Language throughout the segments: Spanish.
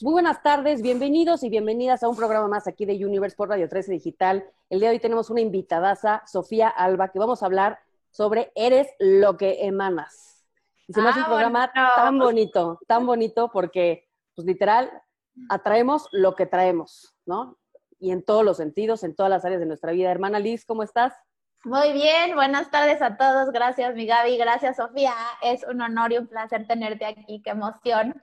Muy buenas tardes, bienvenidos y bienvenidas a un programa más aquí de Universe por Radio 13 Digital. El día de hoy tenemos una invitadaza, Sofía Alba, que vamos a hablar sobre Eres lo que emanas. Y se me hace un Ah, programa tan bonito, tan bonito, porque, pues literal, atraemos lo que traemos, ¿no? Y en todos los sentidos, en todas las áreas de nuestra vida. Hermana Liz, ¿cómo estás? Muy bien, buenas tardes a todos. Gracias, mi Gaby. Gracias, Sofía. Es un honor y un placer tenerte aquí. Qué emoción,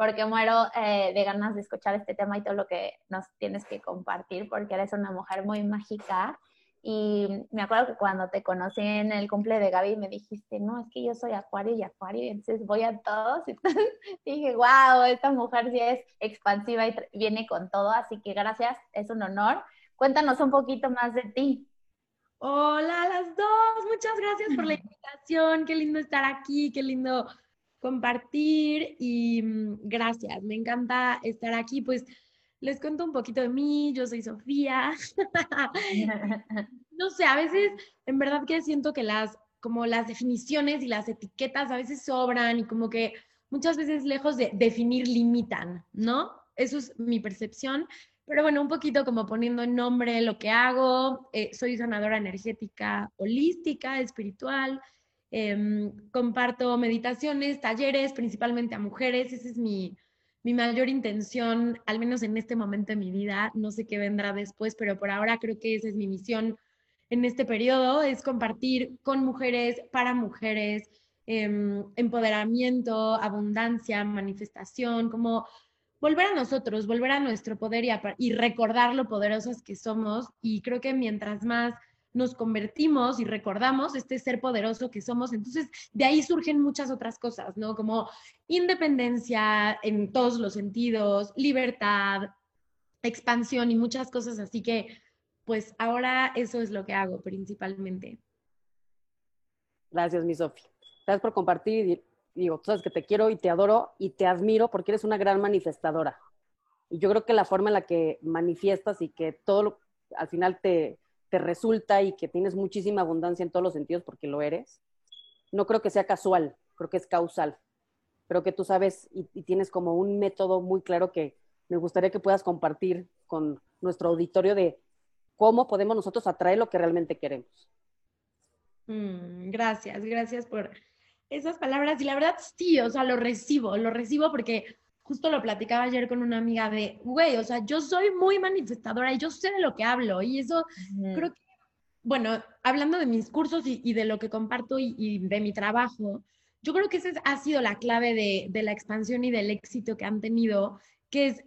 porque muero eh, de ganas de escuchar este tema y todo lo que nos tienes que compartir, porque eres una mujer muy mágica. Y me acuerdo que cuando te conocí en el cumple de Gaby me dijiste, no, es que yo soy acuario y acuario, y entonces voy a todos. Entonces dije, wow, esta mujer sí es expansiva y viene con todo, así que gracias, es un honor. Cuéntanos un poquito más de ti. Hola a las dos, muchas gracias por la invitación, qué lindo estar aquí, qué lindo compartir y mm, gracias, me encanta estar aquí. Pues les cuento un poquito de mí, yo soy Sofía. No sé, a veces en verdad que siento que las como las definiciones y las etiquetas a veces sobran y como que muchas veces lejos de definir limitan, ¿no? Eso es mi percepción. Pero bueno, un poquito como poniendo en nombre lo que hago. eh, soy sanadora energética holística, espiritual. Em, comparto meditaciones, talleres, principalmente a mujeres. Esa es mi, mi mayor intención, al menos en este momento de mi vida. No sé qué vendrá después, pero por ahora creo que esa es mi misión en este periodo, es compartir con mujeres, para mujeres, em, empoderamiento, abundancia, manifestación, como volver a nosotros, volver a nuestro poder y, a- y recordar lo poderosas que somos. Y creo que mientras más nos convertimos y recordamos este ser poderoso que somos, entonces de ahí surgen muchas otras cosas, ¿no? Como independencia en todos los sentidos, libertad, expansión y muchas cosas. Así que, pues ahora eso es lo que hago principalmente. Gracias, mi Sofía. Gracias por compartir. Digo, tú sabes que te quiero y te adoro y te admiro porque eres una gran manifestadora. Y yo creo que la forma en la que manifiestas y que todo al final te, te resulta y que tienes muchísima abundancia en todos los sentidos porque lo eres, no creo que sea casual, creo que es causal. Creo que tú sabes y, y tienes como un método muy claro que me gustaría que puedas compartir con nuestro auditorio de cómo podemos nosotros atraer lo que realmente queremos. Mm, gracias, gracias por esas palabras. Y la verdad, sí, o sea, lo recibo, lo recibo porque justo lo platicaba ayer con una amiga de, güey, o sea, yo soy muy manifestadora y yo sé de lo que hablo. Y eso creo que, bueno, hablando de mis cursos y, y de lo que comparto y, y de mi trabajo, yo creo que esa es- ha sido la clave de, de la expansión y del éxito que han tenido, que es,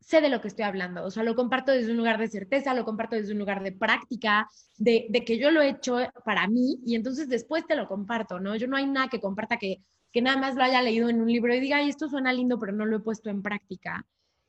sé de lo que estoy hablando, o sea, lo comparto desde un lugar de certeza, lo comparto desde un lugar de práctica, de, de que yo lo he hecho para mí y entonces después te lo comparto, ¿no? Yo no hay nada que comparta que, que nada más lo haya leído en un libro y diga, ay, esto suena lindo, pero no lo he puesto en práctica.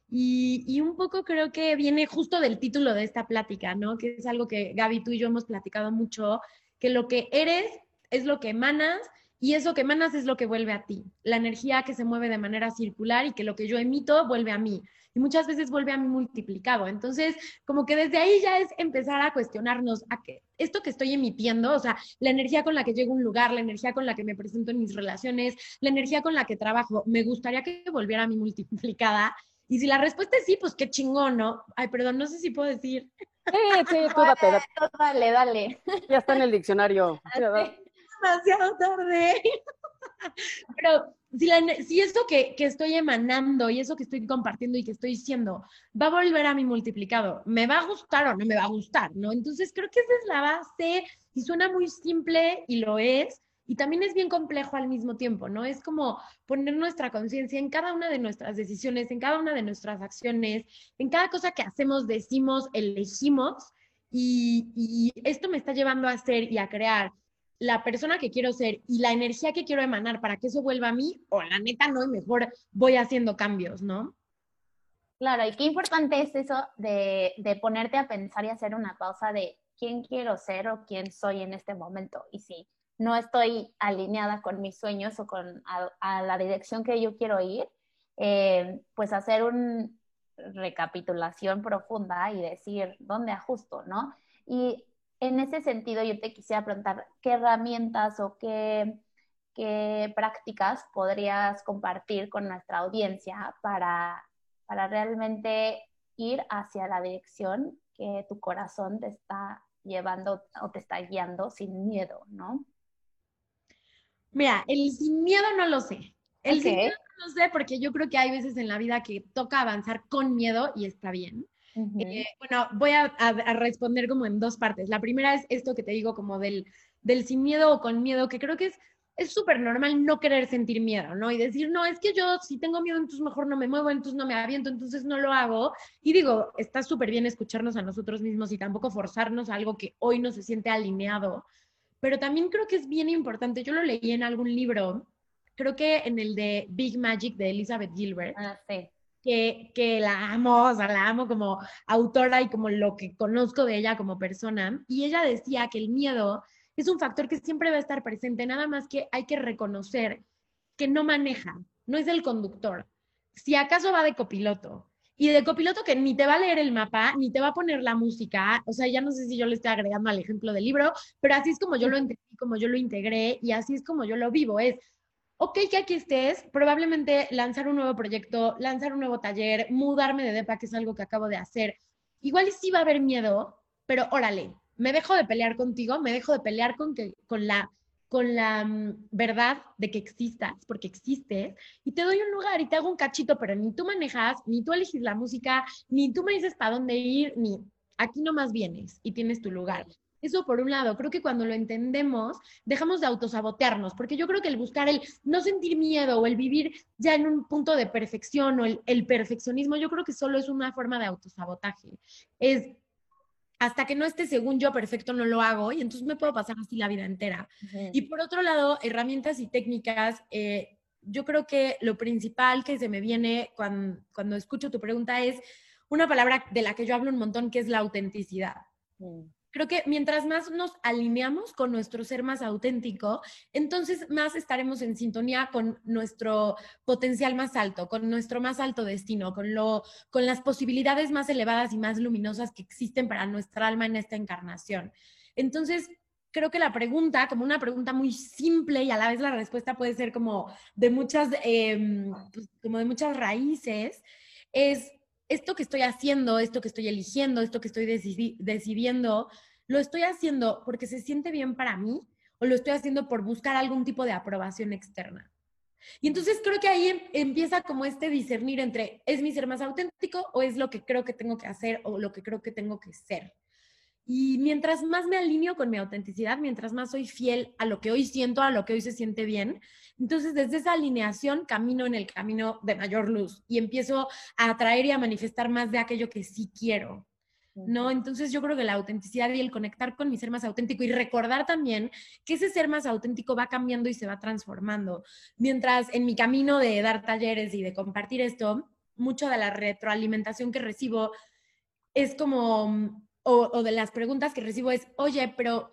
Y, y un poco creo que viene justo del título de esta plática, ¿no? Que es algo que Gaby, tú y yo hemos platicado mucho, que lo que eres es lo que emanas y eso que emanas es lo que vuelve a ti. La energía que se mueve de manera circular y que lo que yo emito vuelve a mí. Y muchas veces vuelve a mí multiplicado. Entonces, como que desde ahí ya es empezar a cuestionarnos a que esto que estoy emitiendo, o sea, la energía con la que llego a un lugar, la energía con la que me presento en mis relaciones, la energía con la que trabajo, me gustaría que volviera a mí multiplicada. Y si la respuesta es sí, pues qué chingón, ¿no? Ay, perdón, no sé si puedo decir. Sí, sí, tú date, date. Dale, dale. Ya está en el diccionario. demasiado tarde. Pero si, la eso que, que estoy emanando y eso que estoy compartiendo y que estoy diciendo va a volver a mí multiplicado, ¿me va a gustar o no me va a gustar? ¿No? Entonces creo que esa es la base y suena muy simple y lo es. Y también es bien complejo al mismo tiempo, ¿no? Es como poner nuestra conciencia en cada una de nuestras decisiones, en cada una de nuestras acciones, en cada cosa que hacemos, decimos, elegimos. Y, esto me está llevando a ser y a crear la persona que quiero ser y la energía que quiero emanar para que eso vuelva a mí, o la neta no, y mejor voy haciendo cambios, ¿no? Claro, y qué importante es eso de, de ponerte a pensar y hacer una pausa de quién quiero ser o quién soy en este momento. Y si no estoy alineada con mis sueños o con a, la dirección que yo quiero ir, eh, pues hacer una recapitulación profunda y decir dónde ajusto, ¿no? Y en ese sentido yo te quisiera preguntar qué herramientas o qué, qué prácticas podrías compartir con nuestra audiencia para para realmente ir hacia la dirección que tu corazón te está llevando o te está guiando sin miedo, ¿no? Mira, el sin miedo no lo sé. El sin miedo no lo sé porque yo creo que hay veces en la vida que toca avanzar con miedo y está bien. Eh, bueno, voy a, responder como en dos partes. La primera es esto que te digo como del, del sin miedo o con miedo, que creo que es es súper normal no querer sentir miedo, ¿no? Y decir, no, es que yo si tengo miedo, entonces mejor no me muevo, entonces no me aviento, entonces no lo hago. Y digo, está súper bien escucharnos a nosotros mismos y tampoco forzarnos a algo que hoy no se siente alineado. Pero también creo que es bien importante, yo lo leí en algún libro, creo que en el de Big Magic de Elizabeth Gilbert. Ah, sí. Que, que, la amo, o sea, la amo como autora y como lo que conozco de ella como persona. Y ella decía que el miedo es un factor que siempre va a estar presente, nada más que hay que reconocer que no maneja, no es el conductor. Si acaso va de copiloto, y de copiloto que ni te va a leer el mapa, ni te va a poner la música, o sea, ya no sé si yo le estoy agregando al ejemplo del libro, pero así es como yo lo entendí, como yo lo integré y así es como yo lo vivo, es, ok, que aquí estés, probablemente lanzar un nuevo proyecto, lanzar un nuevo taller, mudarme de DEPA, que es algo que acabo de hacer, igual sí va a haber miedo, pero órale, me dejo de pelear contigo, me dejo de pelear con, que, con la, con la mm, verdad de que existas, porque existes, y te doy un lugar y te hago un cachito, pero ni tú manejas, ni tú eliges la música, ni tú me dices para dónde ir, ni aquí nomás vienes y tienes tu lugar. Eso por un lado, creo que cuando lo entendemos, dejamos de autosabotearnos, porque yo creo que el buscar el no sentir miedo o el vivir ya en un punto de perfección o el, el perfeccionismo, yo creo que solo es una forma de autosabotaje. Es hasta que no esté según yo perfecto no lo hago y entonces me puedo pasar así la vida entera. Y por otro lado, herramientas y técnicas, eh, yo creo que lo principal que se me viene cuando, cuando, escucho tu pregunta es una palabra de la que yo hablo un montón, que es la autenticidad. Mm creo que mientras más nos alineamos con nuestro ser más auténtico, entonces más estaremos en sintonía con nuestro potencial más alto, con nuestro más alto destino, con, lo, con las posibilidades más elevadas y más luminosas que existen para nuestra alma en esta encarnación. Entonces, creo que la pregunta, como una pregunta muy simple y a la vez la respuesta puede ser como de muchas, em, pues, como de muchas raíces, es esto que estoy haciendo, esto que estoy eligiendo, esto que estoy decidiendo, ¿lo estoy haciendo porque se siente bien para mí o lo estoy haciendo por buscar algún tipo de aprobación externa? Y entonces creo que ahí em, empieza como este discernir entre es mi ser más auténtico o es lo que creo que tengo que hacer o lo que creo que tengo que ser. Y mientras más me alineo con mi autenticidad, mientras más soy fiel a lo que hoy siento, a lo que hoy se siente bien, entonces desde esa alineación camino en el camino de mayor luz y empiezo a atraer y a manifestar más de aquello que sí quiero. ¿No? Entonces yo creo que la autenticidad y el conectar con mi ser más auténtico y recordar también que ese ser más auténtico va cambiando y se va transformando. Mientras en mi camino de dar talleres y de compartir esto, mucho de la retroalimentación que recibo es como o, de las preguntas que recibo es, oye, pero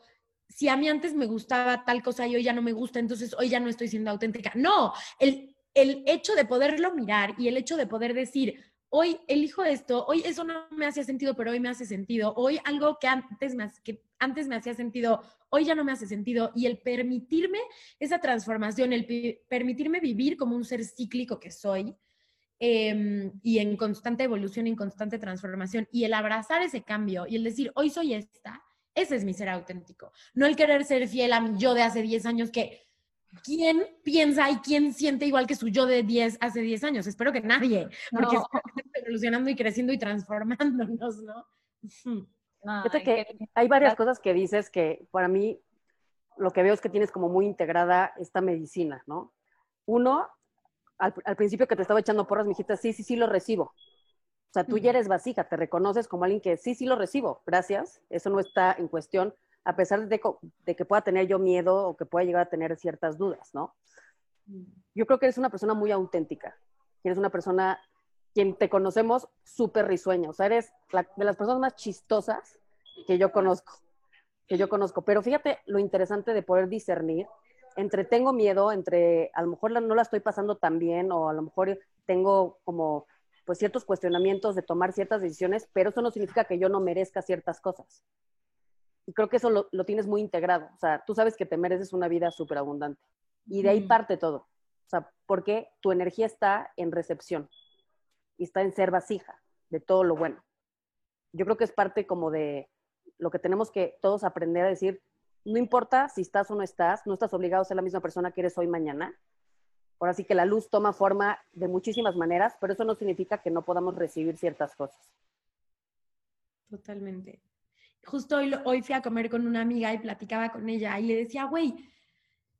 si a mí antes me gustaba tal cosa y hoy ya no me gusta, entonces hoy ya no estoy siendo auténtica. No, el, el hecho de poderlo mirar y el hecho de poder decir, hoy elijo esto, hoy eso no me hacía sentido, pero hoy me hace sentido, hoy algo que antes me, que antes me hacía sentido, hoy ya no me hace sentido, y el permitirme esa transformación, el permitirme vivir como un ser cíclico que soy, Em, y en constante evolución, en constante transformación. Y el abrazar ese cambio y el decir, hoy soy esta, ese es mi ser auténtico. No el querer ser fiel a mi yo de hace 10 años que... ¿Quién piensa y quién siente igual que su yo de 10 hace 10 años? Espero que nadie, porque estamos evolucionando y creciendo y transformándonos, ¿no? Fíjate que hay varias cosas que dices que para mí lo que veo es que tienes como muy integrada esta medicina, ¿no? Uno, al, principio que te estaba echando porras, me dijiste, sí, sí, sí lo recibo. O sea, tú ya eres vasija, te reconoces como alguien que sí, sí lo recibo, gracias. Eso no está en cuestión, a pesar de, que pueda tener yo miedo o que pueda llegar a tener ciertas dudas, ¿no? Yo creo que eres una persona muy auténtica, eres una persona quien te conocemos súper risueña, o sea, eres de las personas más chistosas que yo conozco, que yo conozco. Pero fíjate lo interesante de poder discernir entre tengo miedo, entre a lo mejor no la estoy pasando tan bien o a lo mejor tengo como pues ciertos cuestionamientos de tomar ciertas decisiones, pero eso no significa que yo no merezca ciertas cosas. Y creo que eso lo, tienes muy integrado. O sea, tú sabes que te mereces una vida súper abundante. Y de ahí parte todo. O sea, porque tu energía está en recepción. y está en ser vasija de todo lo bueno. Yo creo que es parte como de lo que tenemos que todos aprender a decir, no importa si estás o no estás, no estás obligado a ser la misma persona que eres hoy mañana. Ahora sí que la luz toma forma de muchísimas maneras, pero eso no significa que no podamos recibir ciertas cosas. Totalmente. Justo hoy, hoy fui a comer con una amiga y platicaba con ella y le decía, güey,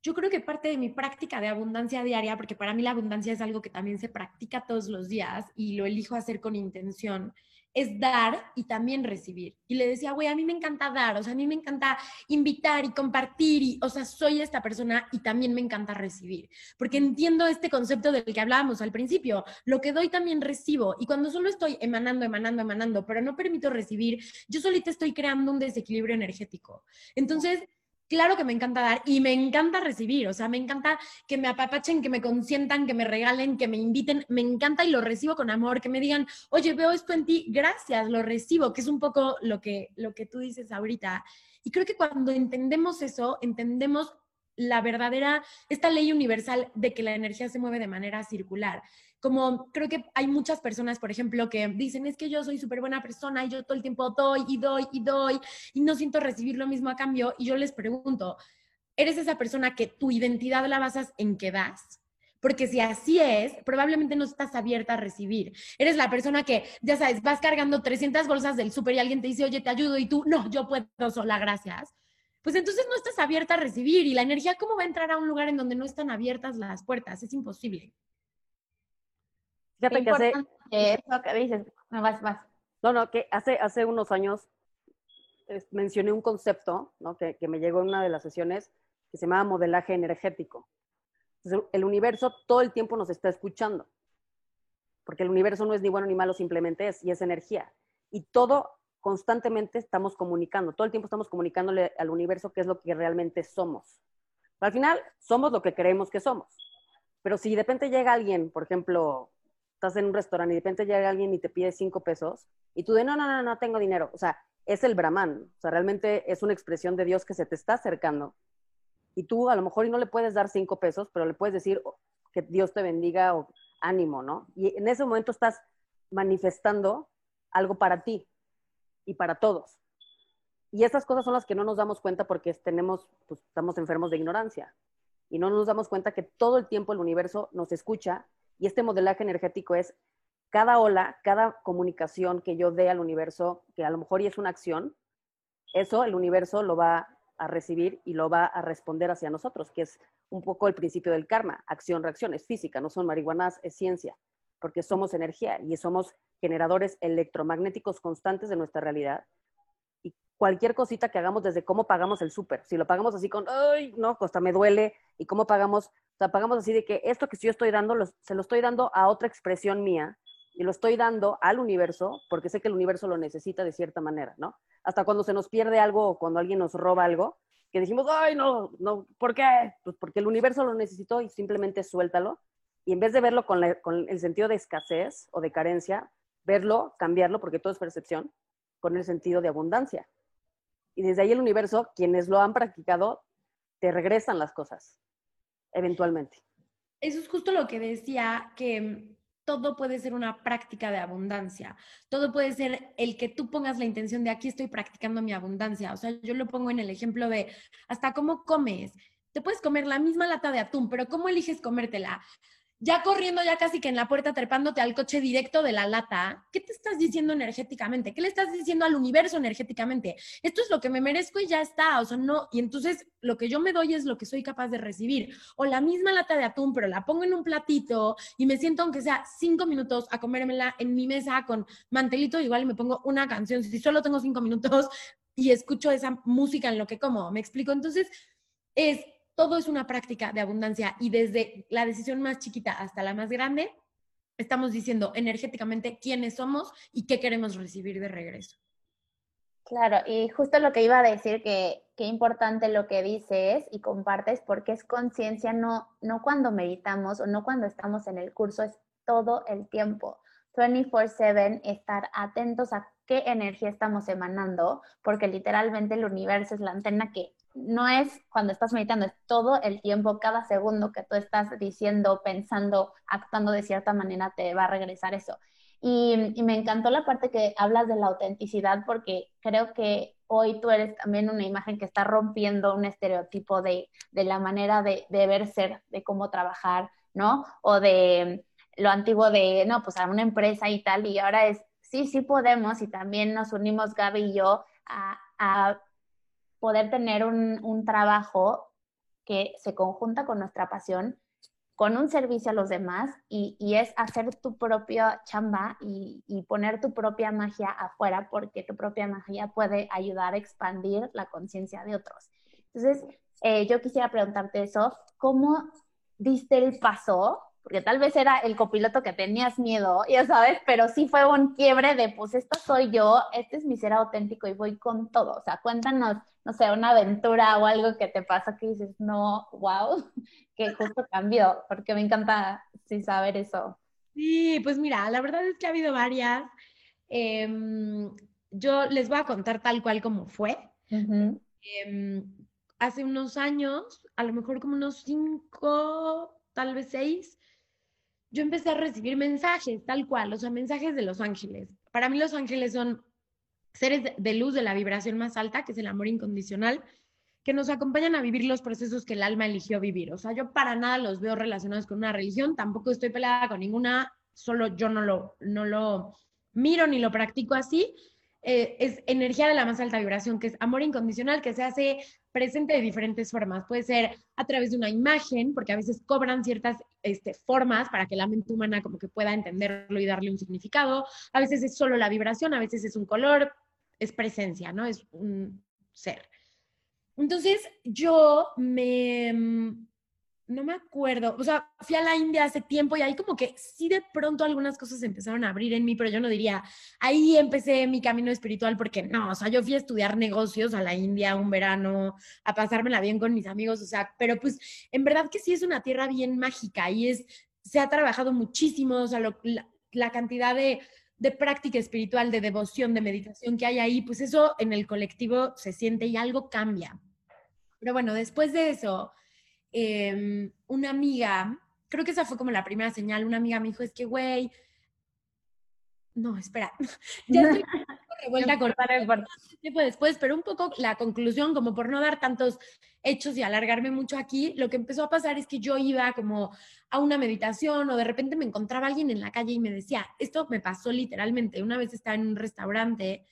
yo creo que parte de mi práctica de abundancia diaria, porque para mí la abundancia es algo que también se practica todos los días y lo elijo hacer con intención, es dar y también recibir. Y le decía, güey, a mí me encanta dar, o sea, a mí me encanta invitar y compartir, y, o sea, soy esta persona y también me encanta recibir, porque entiendo este concepto del que hablábamos al principio, lo que doy también recibo, y cuando solo estoy emanando, emanando, emanando, pero no permito recibir, yo solita estoy creando un desequilibrio energético. Entonces, claro que me encanta dar y me encanta recibir, o sea, me encanta que me apapachen, que me consientan, que me regalen, que me inviten, me encanta y lo recibo con amor, que me digan, oye, veo esto en ti, gracias, lo recibo, que es un poco lo que, lo que tú dices ahorita. Y creo que cuando entendemos eso, entendemos la verdadera, esta ley universal de que la energía se mueve de manera circular como creo que hay muchas personas, por ejemplo, que dicen, es que yo soy súper buena persona y yo todo el tiempo doy y doy y doy y no siento recibir lo mismo a cambio. Y yo les pregunto, ¿eres esa persona que tu identidad la basas en que das? Porque si así es, probablemente no estás abierta a recibir. Eres la persona que, ya sabes, vas cargando 300 bolsas del súper y alguien te dice, oye, te ayudo y tú, no, yo puedo sola, gracias. Pues entonces no estás abierta a recibir y la energía, ¿cómo va a entrar a un lugar en donde no están abiertas las puertas? Es imposible. Fíjate que hace... que dices, no, vas, vas. No, no, que hace, hace unos años mencioné un concepto ¿no? que, que, me llegó en una de las sesiones que se llama modelaje energético. Entonces, el universo todo el tiempo nos está escuchando, porque el universo no es ni bueno ni malo, simplemente es, y es energía. Y todo constantemente estamos comunicando, todo el tiempo estamos comunicándole al universo qué es lo que realmente somos. Pero al final, somos lo que creemos que somos. Pero si de repente llega alguien, por ejemplo, estás en un restaurante y de repente llega alguien y te pide cinco pesos y tú de no, no, no, no tengo dinero. O sea, es el brahman. O sea, realmente es una expresión de Dios que se te está acercando. Y tú a lo mejor y no le puedes dar cinco pesos, pero le puedes decir que Dios te bendiga o ánimo, ¿no? Y en ese momento estás manifestando algo para ti y para todos. Y esas cosas son las que no nos damos cuenta porque tenemos, pues, estamos enfermos de ignorancia. Y no nos damos cuenta que todo el tiempo el universo nos escucha y este modelaje energético es cada ola, cada comunicación que yo dé al universo, que a lo mejor y es una acción, eso el universo lo va a recibir y lo va a responder hacia nosotros, que es un poco el principio del karma, acción, reacción, es física, no son marihuanas, es ciencia, porque somos energía y somos generadores electromagnéticos constantes de nuestra realidad. Cualquier cosita que hagamos desde cómo pagamos el súper, si lo pagamos así con, ay, no, costa me duele, y cómo pagamos o sea, pagamos así de que esto que yo estoy dando, se lo estoy dando a otra expresión mía y lo estoy dando al universo porque sé que el universo lo necesita de cierta manera, ¿no? Hasta cuando se nos pierde algo o cuando alguien nos roba algo, que decimos, ay, no, no, ¿por qué? Pues porque el universo lo necesitó y simplemente suéltalo. Y en vez de verlo con, con el sentido de escasez o de carencia, verlo, cambiarlo, porque todo es percepción, con el sentido de abundancia. Y desde ahí el universo, quienes lo han practicado, te regresan las cosas eventualmente. Eso es justo lo que decía, que todo puede ser una práctica de abundancia. Todo puede ser el que tú pongas la intención de aquí estoy practicando mi abundancia. O sea, yo lo pongo en el ejemplo de hasta cómo comes. Te puedes comer la misma lata de atún, pero ¿cómo eliges comértela? Ya corriendo, ya casi que en la puerta, trepándote al coche directo de la lata, ¿qué te estás diciendo energéticamente? ¿Qué le estás diciendo al universo energéticamente? Esto es lo que me merezco y ya está, o sea, no, y entonces lo que yo me doy es lo que soy capaz de recibir. O la misma lata de atún, pero la pongo en un platito y me siento, aunque sea cinco minutos, a comérmela en mi mesa con mantelito, igual y me pongo una canción, si solo tengo cinco minutos y escucho esa música en lo que como, ¿me explico? Entonces, es todo es una práctica de abundancia y desde la decisión más chiquita hasta la más grande, estamos diciendo energéticamente quiénes somos y qué queremos recibir de regreso. Claro, y justo lo que iba a decir, que qué importante lo que dices y compartes, porque es conciencia, no, no cuando meditamos o no cuando estamos en el curso, es todo el tiempo. 24/7, estar atentos a qué energía estamos emanando, porque literalmente el universo es la antena que no es cuando estás meditando, es todo el tiempo, cada segundo que tú estás diciendo, pensando, actuando de cierta manera, te va a regresar eso. Y, me encantó la parte que hablas de la autenticidad porque creo que hoy tú eres también una imagen que está rompiendo un estereotipo de, de la manera de, de, ver ser, de cómo trabajar, ¿no? O de lo antiguo de, no, pues a una empresa y tal, y ahora es, sí, sí podemos y también nos unimos Gaby y yo a poder tener un, un trabajo que se conjunta con nuestra pasión con un servicio a los demás y, y es hacer tu propia chamba y, y, poner tu propia magia afuera porque tu propia magia puede ayudar a expandir la conciencia de otros. Entonces, eh, yo quisiera preguntarte eso, ¿cómo diste el paso? Porque tal vez era el copiloto que tenías miedo, ya sabes, pero sí fue un quiebre de, pues esto soy yo, este es mi ser auténtico y voy con todo. O sea, cuéntanos, no sé, una aventura o algo que te pasa que dices, no, wow, que justo cambió, porque me encanta sí, saber eso. Sí, pues mira, la verdad es que ha habido varias. Eh, yo les voy a contar tal cual como fue. Uh -huh. eh, hace unos años, a lo mejor como unos cinco, tal vez seis, yo empecé a recibir mensajes tal cual, o sea, mensajes de los ángeles. Para mí los ángeles son seres de luz de la vibración más alta, que es el amor incondicional, que nos acompañan a vivir los procesos que el alma eligió vivir. O sea, yo para nada los veo relacionados con una religión, tampoco estoy peleada con ninguna, solo yo no lo, no lo miro ni lo practico así. Eh, es energía de la más alta vibración, que es amor incondicional, que se hace presente de diferentes formas. Puede ser a través de una imagen, porque a veces cobran ciertas este, formas para que la mente humana como que pueda entenderlo y darle un significado. A veces es solo la vibración, a veces es un color, es presencia, ¿no? Es un ser. Entonces yo me, no me acuerdo, o sea, fui a la India hace tiempo y ahí como que sí de pronto algunas cosas empezaron a abrir en mí, pero yo no diría, ahí empecé mi camino espiritual porque no, o sea, yo fui a estudiar negocios a la India un verano, a pasármela bien con mis amigos, o sea, pero pues en verdad que sí es una tierra bien mágica y es, se ha trabajado muchísimo, o sea, la cantidad de de práctica espiritual, de devoción, de meditación que hay ahí, pues eso en el colectivo se siente y algo cambia. Pero bueno, después de eso, eh, una amiga, creo que esa fue como la primera señal, una amiga me dijo, es que, güey, no, espera, ya estoy revuelta a cortar el tiempo después, pero un poco la conclusión, como por no dar tantos hechos y alargarme mucho aquí, lo que empezó a pasar es que yo iba como a una meditación o de repente me encontraba alguien en la calle y me decía, esto me pasó literalmente, una vez estaba en un restaurante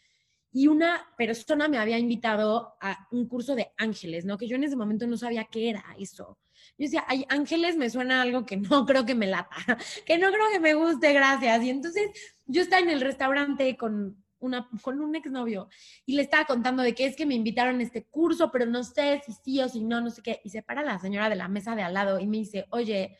y una persona me había invitado a un curso de ángeles, ¿no? Que yo en ese momento no sabía qué era eso. Yo decía, ay, ángeles me suena algo que no creo que me lata, que no creo que me guste, gracias. Y entonces yo estaba en el restaurante con, una, con un exnovio y le estaba contando de que es que me invitaron a este curso, pero no sé si sí o si no, no sé qué. Y se para la señora de la mesa de al lado y me dice, oye,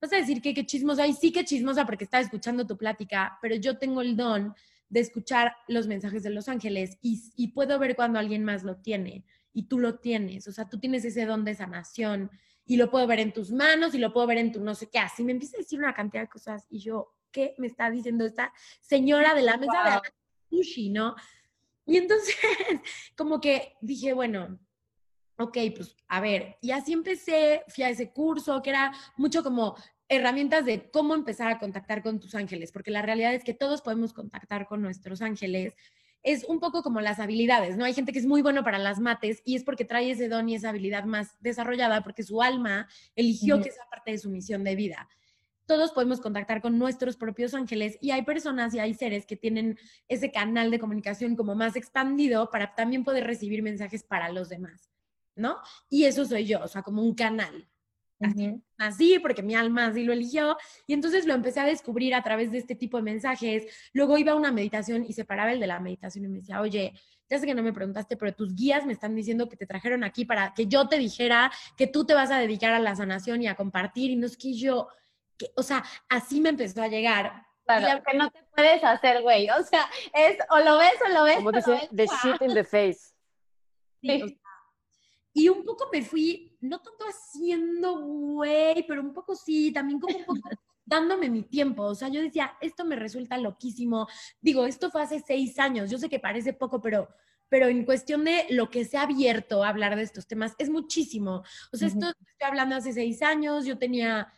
vas a decir que qué chismosa, y sí que chismosa porque estaba escuchando tu plática, pero yo tengo el don de escuchar los mensajes de los ángeles y, y puedo ver cuando alguien más lo tiene y tú lo tienes, o sea, tú tienes ese don de sanación y lo puedo ver en tus manos y lo puedo ver en tu no sé qué, así me empieza a decir una cantidad de cosas y yo, ¿qué me está diciendo esta señora de la mesa wow. de sushi, no? Y entonces, como que dije, bueno, ok, pues a ver, y así empecé, fui a ese curso que era mucho como herramientas de cómo empezar a contactar con tus ángeles, porque la realidad es que todos podemos contactar con nuestros ángeles. Es un poco como las habilidades, ¿no? Hay gente que es muy bueno para las mates y es porque trae ese don y esa habilidad más desarrollada porque su alma eligió uh -huh. que sea parte de su misión de vida. Todos podemos contactar con nuestros propios ángeles y hay personas y hay seres que tienen ese canal de comunicación como más expandido para también poder recibir mensajes para los demás, ¿no? Y eso soy yo, o sea, como un canal. Así, uh -huh. así, porque mi alma así lo eligió. Y entonces lo empecé a descubrir a través de este tipo de mensajes. Luego iba a una meditación y se paraba el de la meditación y me decía, oye, ya sé que no me preguntaste, pero tus guías me están diciendo que te trajeron aquí para que yo te dijera que tú te vas a dedicar a la sanación y a compartir. Y no es que yo, que, o sea, así me empezó a llegar. Claro, la, que no te puedes hacer, güey. O sea, es o lo ves o lo ves. Como dice, the shit in the face. Sí, o sea, y un poco me fui, no tanto haciendo güey, pero un poco sí, también como un poco dándome mi tiempo. O sea, yo decía, esto me resulta loquísimo. Digo, esto fue hace seis años. Yo sé que parece poco, pero, pero en cuestión de lo que se ha abierto a hablar de estos temas, es muchísimo. O sea, uh -huh. esto estoy hablando hace seis años, yo tenía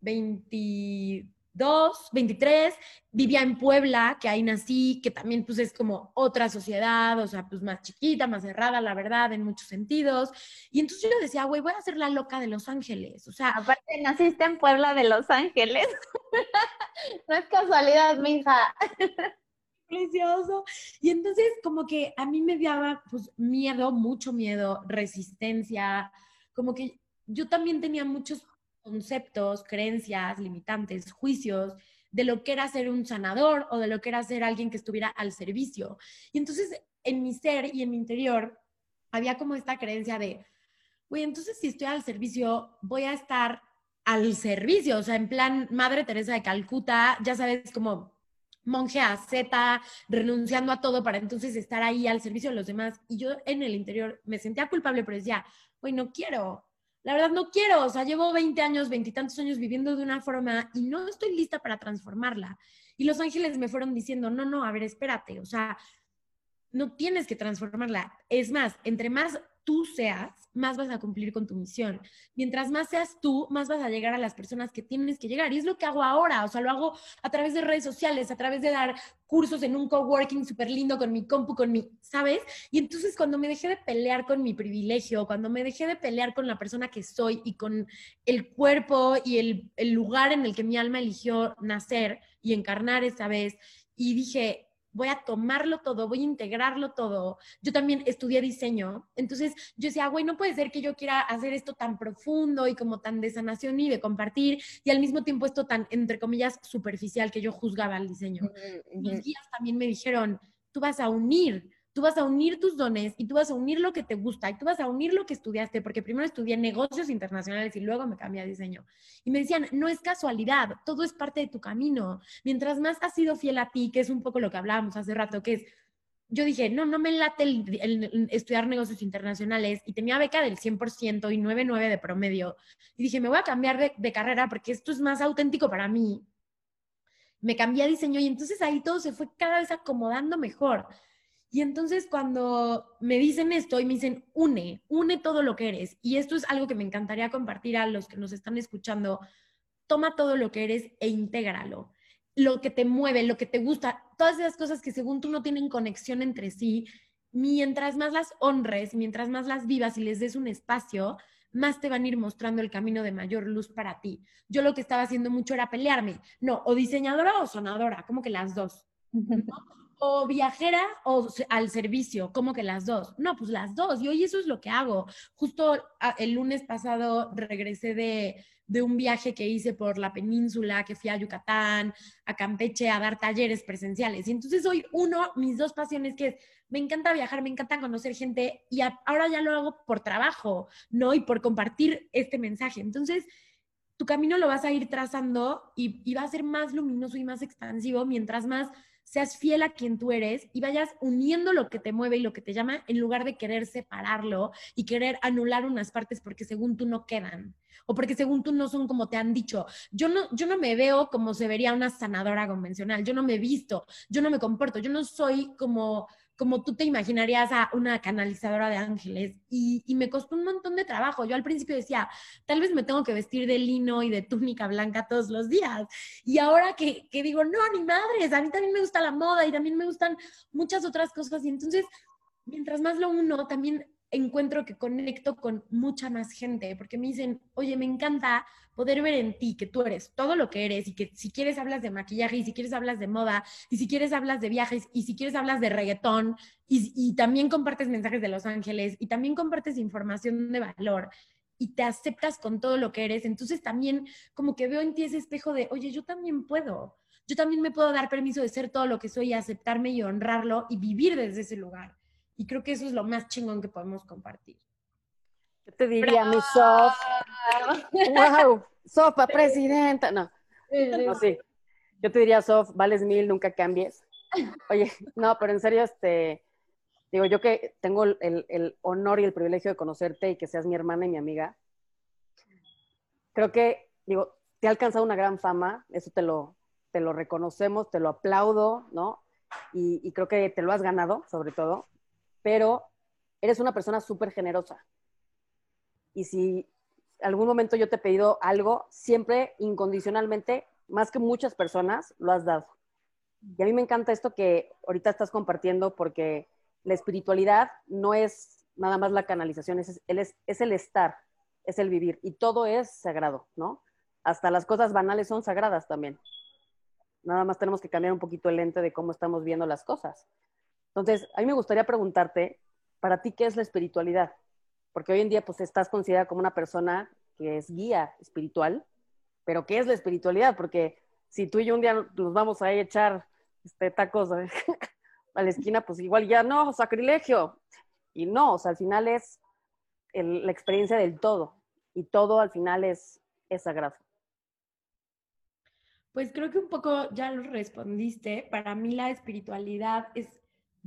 22 22, 23, vivía en Puebla, que ahí nací, que también pues es como otra sociedad, o sea, pues más chiquita, más cerrada, la verdad, en muchos sentidos. Y entonces yo decía, güey, voy a ser la loca de Los Ángeles, o sea... Aparte, naciste en Puebla de Los Ángeles. no es casualidad, mija. Precioso. Y entonces como que a mí me daba pues miedo, mucho miedo, resistencia, como que yo también tenía muchos conceptos, creencias, limitantes, juicios de lo que era ser un sanador o de lo que era ser alguien que estuviera al servicio. Y entonces en mi ser y en mi interior había como esta creencia de, güey, entonces si estoy al servicio, voy a estar al servicio, o sea, en plan Madre Teresa de Calcuta, ya sabes, como monje a Z, renunciando a todo para entonces estar ahí al servicio de los demás. Y yo en el interior me sentía culpable, pero decía, güey, no quiero, la verdad no quiero, o sea, llevo 20 años, veintitantos años viviendo de una forma y no estoy lista para transformarla. Y los ángeles me fueron diciendo, no, no, a ver, espérate, o sea, no tienes que transformarla. Es más, entre más tú seas, más vas a cumplir con tu misión. Mientras más seas tú, más vas a llegar a las personas que tienes que llegar. Y es lo que hago ahora, o sea, lo hago a través de redes sociales, a través de dar cursos en un coworking súper lindo con mi compu, con mi, ¿sabes? Y entonces cuando me dejé de pelear con mi privilegio, cuando me dejé de pelear con la persona que soy y con el cuerpo y el, el lugar en el que mi alma eligió nacer y encarnar esa vez, y dije, voy a tomarlo todo, voy a integrarlo todo. Yo también estudié diseño, entonces yo decía, güey, no puede ser que yo quiera hacer esto tan profundo y como tan de sanación y de compartir, y al mismo tiempo esto tan, entre comillas, superficial que yo juzgaba al diseño. Mis guías también me dijeron, tú vas a unir tú vas a unir tus dones y tú vas a unir lo que te gusta y tú vas a unir lo que estudiaste, porque primero estudié negocios internacionales y luego me cambié a diseño. Y me decían, no es casualidad, todo es parte de tu camino. Mientras más has sido fiel a ti, que es un poco lo que hablábamos hace rato, que es, yo dije, no, no me late el, estudiar negocios internacionales y tenía beca del 100% y 9.9 de promedio. Y dije, me voy a cambiar de, de carrera porque esto es más auténtico para mí. Me cambié a diseño y entonces ahí todo se fue cada vez acomodando mejor. Y entonces cuando me dicen esto y me dicen, une, une todo lo que eres, y esto es algo que me encantaría compartir a los que nos están escuchando, toma todo lo que eres e intégralo. Lo que te mueve, lo que te gusta, todas esas cosas que según tú no tienen conexión entre sí, mientras más las honres, mientras más las vivas y les des un espacio, más te van a ir mostrando el camino de mayor luz para ti. Yo lo que estaba haciendo mucho era pelearme. No, o diseñadora o sonadora, como que las dos. O viajera o al servicio, como que las dos. No, pues las dos. Y hoy eso es lo que hago. Justo el lunes pasado regresé de, de un viaje que hice por la península, que fui a Yucatán, a Campeche, a dar talleres presenciales. Y entonces hoy uno, mis dos pasiones, que es, me encanta viajar, me encanta conocer gente y ahora ya lo hago por trabajo, ¿no? Y por compartir este mensaje. Entonces, tu camino lo vas a ir trazando y va a ser más luminoso y más expansivo mientras más seas fiel a quien tú eres y vayas uniendo lo que te mueve y lo que te llama en lugar de querer separarlo y querer anular unas partes porque según tú no quedan o porque según tú no son como te han dicho. Yo no, yo no me veo como se vería una sanadora convencional, yo no me visto, yo no me comporto, yo no soy como como tú te imaginarías a una canalizadora de ángeles. Y, me costó un montón de trabajo. Yo al principio decía, tal vez me tengo que vestir de lino y de túnica blanca todos los días. Y ahora que, que digo, no, ni madres, a mí también me gusta la moda y también me gustan muchas otras cosas. Y entonces, mientras más lo uno, también encuentro que conecto con mucha más gente, porque me dicen, oye, me encanta poder ver en ti que tú eres todo lo que eres y que si quieres hablas de maquillaje y si quieres hablas de moda y si quieres hablas de viajes y si quieres hablas de reggaetón y, y también compartes mensajes de Los Ángeles y también compartes información de valor y te aceptas con todo lo que eres, entonces también como que veo en ti ese espejo de, oye, yo también puedo, yo también me puedo dar permiso de ser todo lo que soy y aceptarme y honrarlo y vivir desde ese lugar. Y creo que eso es lo más chingón que podemos compartir. Yo te diría, mi Sof. ¡Wow! Sofa, presidenta. No, no, sí. Yo te diría, Sof, vales mil, nunca cambies. Oye, no, pero en serio, este, digo, yo que tengo el, el, honor y el privilegio de conocerte y que seas mi hermana y mi amiga, creo que, digo, te ha alcanzado una gran fama, eso te lo, te lo reconocemos, te lo aplaudo, ¿no? Y, y creo que te lo has ganado, sobre todo pero eres una persona súper generosa. Y si algún momento yo te he pedido algo, siempre incondicionalmente más que muchas personas, lo has dado. Y a mí me encanta esto que ahorita estás compartiendo porque la espiritualidad no es nada más la canalización, es, es, es el estar, es el vivir. Y todo es sagrado, ¿no? Hasta las cosas banales son sagradas también. Nada más tenemos que cambiar un poquito el lente de cómo estamos viendo las cosas. Entonces, a mí me gustaría preguntarte, para ti, ¿qué es la espiritualidad? Porque hoy en día, pues, estás considerada como una persona que es guía espiritual, pero ¿qué es la espiritualidad? Porque si tú y yo un día nos vamos a echar este, tacos a la esquina, pues igual ya no, sacrilegio. Y no, o sea, al final es la experiencia del todo. Y todo al final es, es sagrado. Pues creo que un poco ya lo respondiste. Para mí la espiritualidad es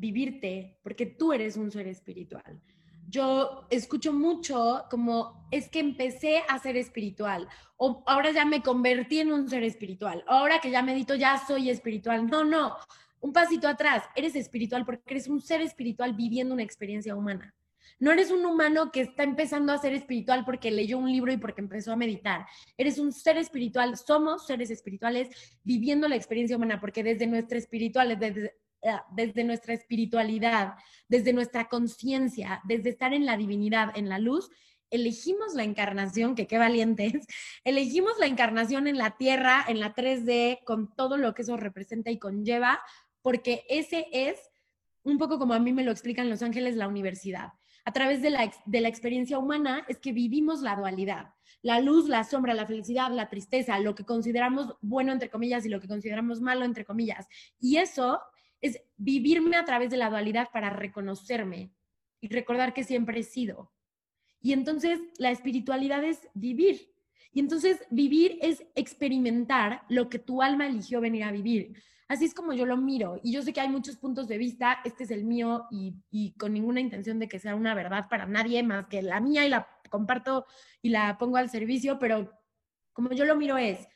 vivirte, porque tú eres un ser espiritual. Yo escucho mucho como es que empecé a ser espiritual o ahora ya me convertí en un ser espiritual. Ahora que ya medito ya soy espiritual. No, no. Un pasito atrás, eres espiritual porque eres un ser espiritual viviendo una experiencia humana. No eres un humano que está empezando a ser espiritual porque leyó un libro y porque empezó a meditar. Eres un ser espiritual, somos seres espirituales viviendo la experiencia humana porque desde nuestra espiritual, desde, eh, desde nuestra espiritualidad, desde nuestra conciencia, desde estar en la divinidad, en la luz, elegimos la encarnación, que qué valientes, elegimos la encarnación en la tierra, en la 3D, con todo lo que eso representa y conlleva, porque ese es un poco como a mí me lo explican Los Ángeles, la universidad a través de la, de la experiencia humana es que vivimos la dualidad. La luz, la sombra, la felicidad, la tristeza, lo que consideramos bueno, entre comillas, y lo que consideramos malo, entre comillas. Y eso es vivirme a través de la dualidad para reconocerme y recordar que siempre he sido. Y entonces la espiritualidad es vivir. Y entonces vivir es experimentar lo que tu alma eligió venir a vivir. Así es como yo lo miro. Y yo sé que hay muchos puntos de vista, este es el mío y, con ninguna intención de que sea una verdad para nadie más que la mía y la comparto y la pongo al servicio, pero como yo lo miro es,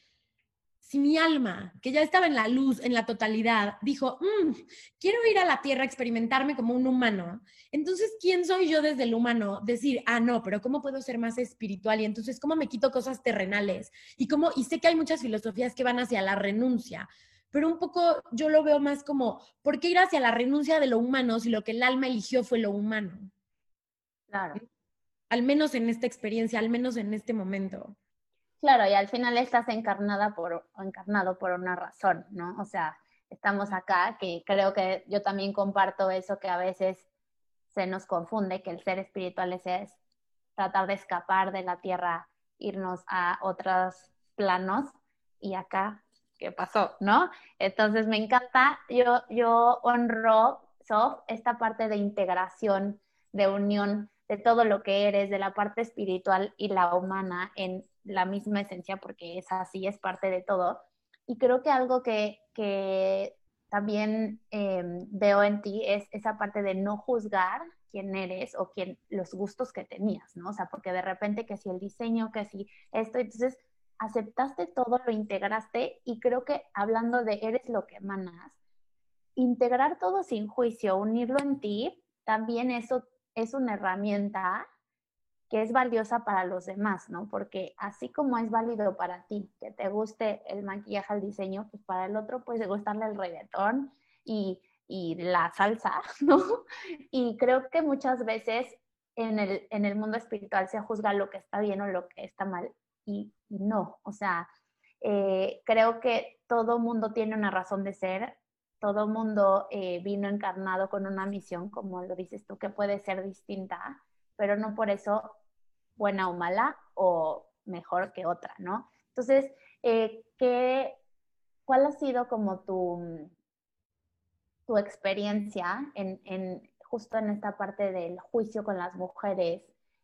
si mi alma, que ya estaba en la luz, en la totalidad, dijo, mm, quiero ir a la tierra a experimentarme como un humano, entonces, ¿quién soy yo desde el humano? Decir, ah, no, pero ¿cómo puedo ser más espiritual? Y entonces, ¿cómo me quito cosas terrenales? Y, cómo, y sé que hay muchas filosofías que van hacia la renuncia, pero un poco yo lo veo más como, ¿por qué ir hacia la renuncia de lo humano si lo que el alma eligió fue lo humano? Claro. Al menos en esta experiencia, al menos en este momento. Claro, y al final estás encarnada por, encarnado por una razón, ¿no? O sea, estamos acá, que creo que yo también comparto eso que a veces se nos confunde, que el ser espiritual es, tratar de escapar de la tierra, irnos a otros planos, y acá qué pasó, ¿no? Entonces me encanta, yo, yo honro, esta parte de integración, de unión de todo lo que eres, de la parte espiritual y la humana en la misma esencia, porque es así, es parte de todo. Y creo que algo que, que también em, veo en ti es esa parte de no juzgar quién eres o quién, los gustos que tenías, ¿no? O sea, porque de repente que si el diseño, que si esto, entonces aceptaste todo, lo integraste y creo que hablando de eres lo que emanas, integrar todo sin juicio, unirlo en ti, también eso es una herramienta que es valiosa para los demás, ¿no? Porque así como es válido para ti que te guste el maquillaje, el diseño, pues para el otro puede gustarle el reggaetón y, y la salsa, ¿no? Y creo que muchas veces en el, en el mundo espiritual se juzga lo que está bien o lo que está mal y, no, o sea, eh, creo que todo mundo tiene una razón de ser, todo mundo eh, vino encarnado con una misión, como lo dices tú, que puede ser distinta, pero no por eso buena o mala o mejor que otra, ¿no? Entonces, eh, ¿qué, ¿cuál ha sido como tu, tu experiencia en, en, justo en esta parte del juicio con las mujeres?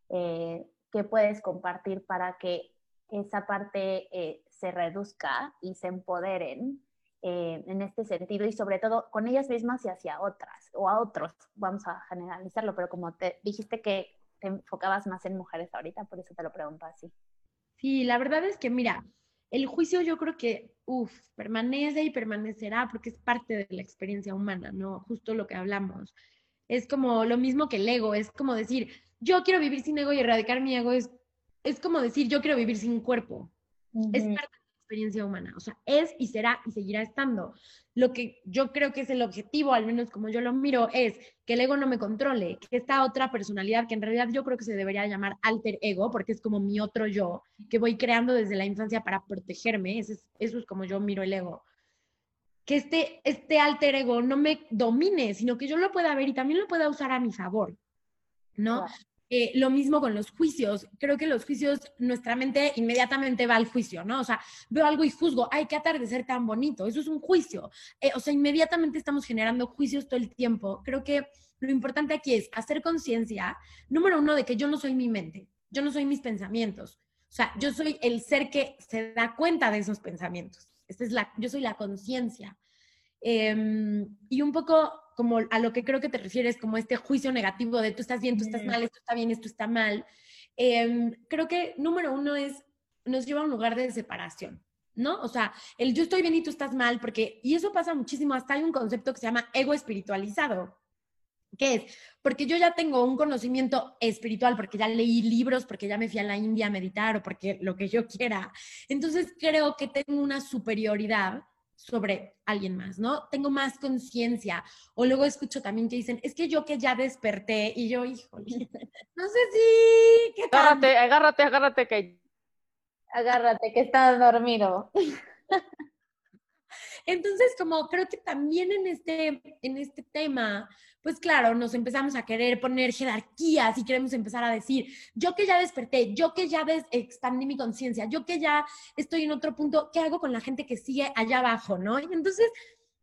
Eh, ¿Qué puedes compartir para que esa parte se reduzca y se empoderen eh, en este sentido y sobre todo con ellas mismas y hacia otras o a otros, vamos a generalizarlo, pero como te dijiste que te enfocabas más en mujeres ahorita, por eso te lo pregunto así. Sí, la verdad es que mira, el juicio yo creo que, uff, permanece y permanecerá porque es parte de la experiencia humana, ¿no? Justo lo que hablamos. Es como lo mismo que el ego, es como decir, yo quiero vivir sin ego y erradicar mi ego, es es como decir, yo quiero vivir sin cuerpo. Es parte de nuestra experiencia humana. O sea, es y será y seguirá estando. Lo que yo creo que es el objetivo, al menos como yo lo miro, es que el ego no me controle, que esta otra personalidad, que en realidad yo creo que se debería llamar alter ego, porque es como mi otro yo, que voy creando desde la infancia para protegerme, eso es, como yo miro el ego. Que este, este alter ego no me domine, sino que yo lo pueda ver y también lo pueda usar a mi favor. ¿no? Eh, lo mismo con los juicios. Creo que los juicios, nuestra mente inmediatamente va al juicio, ¿no? O sea, veo algo y juzgo, ay, qué atardecer tan bonito. Eso es un juicio. Eh, o sea, inmediatamente estamos generando juicios todo el tiempo. Creo que lo importante aquí es hacer conciencia, número uno, de que yo no soy mi mente, yo no soy mis pensamientos. O sea, yo soy el ser que se da cuenta de esos pensamientos. Esta es la, yo soy la conciencia. Em, y un poco como a lo que creo que te refieres, como este juicio negativo de tú estás bien, tú estás mal, esto está bien, esto está mal. Em, creo que número uno es, nos lleva a un lugar de separación. ¿no? O sea, el yo estoy bien y tú estás mal, porque, y eso pasa muchísimo, hasta hay un concepto que se llama ego espiritualizado. ¿Qué es? Porque yo ya tengo un conocimiento espiritual, porque ya leí libros, porque ya me fui a la India a meditar o porque lo que yo quiera. Entonces creo que tengo una superioridad sobre alguien más, ¿no? Tengo más conciencia. O luego escucho también que dicen, es que yo que ya desperté y yo, híjole, no sé si... ¿qué agárrate, agárrate, agárrate, que... Agárrate, que estás dormido. Entonces, como creo que también en este, en este tema, pues claro, nos empezamos a querer poner jerarquías y queremos empezar a decir, yo que ya desperté, yo que ya expandí mi conciencia, yo que ya estoy en otro punto, ¿qué hago con la gente que sigue allá abajo, no? Y entonces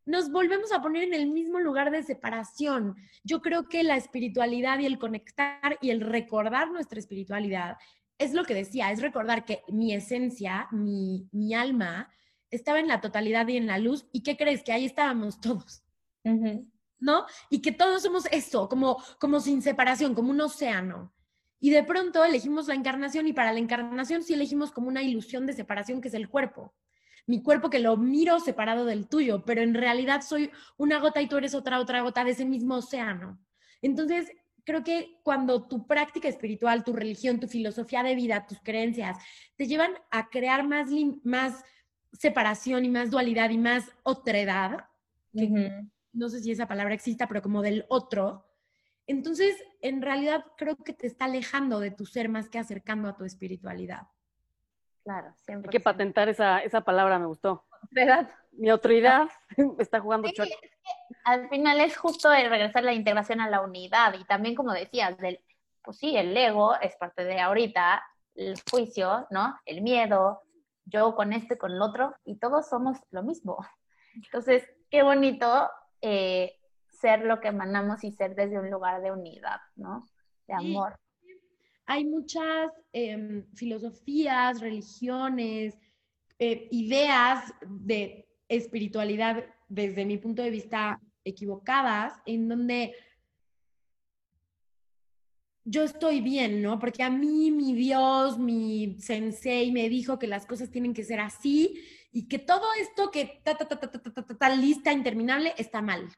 nos volvemos a poner en el mismo lugar de separación. Yo creo que la espiritualidad y el conectar y el recordar nuestra espiritualidad es lo que decía, es recordar que mi esencia, mi, mi alma, estaba en la totalidad y en la luz. ¿Y qué crees? Que ahí estábamos todos. ¿No? Y que todos somos eso, como, como sin separación, como un océano. Y de pronto elegimos la encarnación y para la encarnación sí elegimos como una ilusión de separación que es el cuerpo. Mi cuerpo que lo miro separado del tuyo, pero en realidad soy una gota y tú eres otra, otra gota de ese mismo océano. Entonces, creo que cuando tu práctica espiritual, tu religión, tu filosofía de vida, tus creencias te llevan a crear más, más separación y más dualidad y más otredad, que no sé si esa palabra exista, pero como del otro, entonces en realidad creo que te está alejando de tu ser más que acercando a tu espiritualidad. Claro, siempre. Hay que patentar esa, esa palabra, me gustó. ¿Verdad? Mi autoridad está jugando sí, Al final es justo el regresar la integración a la unidad y también como decías, del, pues sí, el ego es parte de ahorita, el juicio, ¿no? El miedo, yo con este, con el otro, y todos somos lo mismo. Entonces, qué bonito eh, ser lo que emanamos y ser desde un lugar de unidad, ¿no? De amor. Hay muchas em, filosofías, religiones, eh, ideas de espiritualidad desde mi punto de vista equivocadas, en donde yo estoy bien, ¿no? Porque a mí mi Dios, mi sensei me dijo que las cosas tienen que ser así y que todo esto que ta, ta, ta, ta, ta, ta, ta, lista interminable está mal.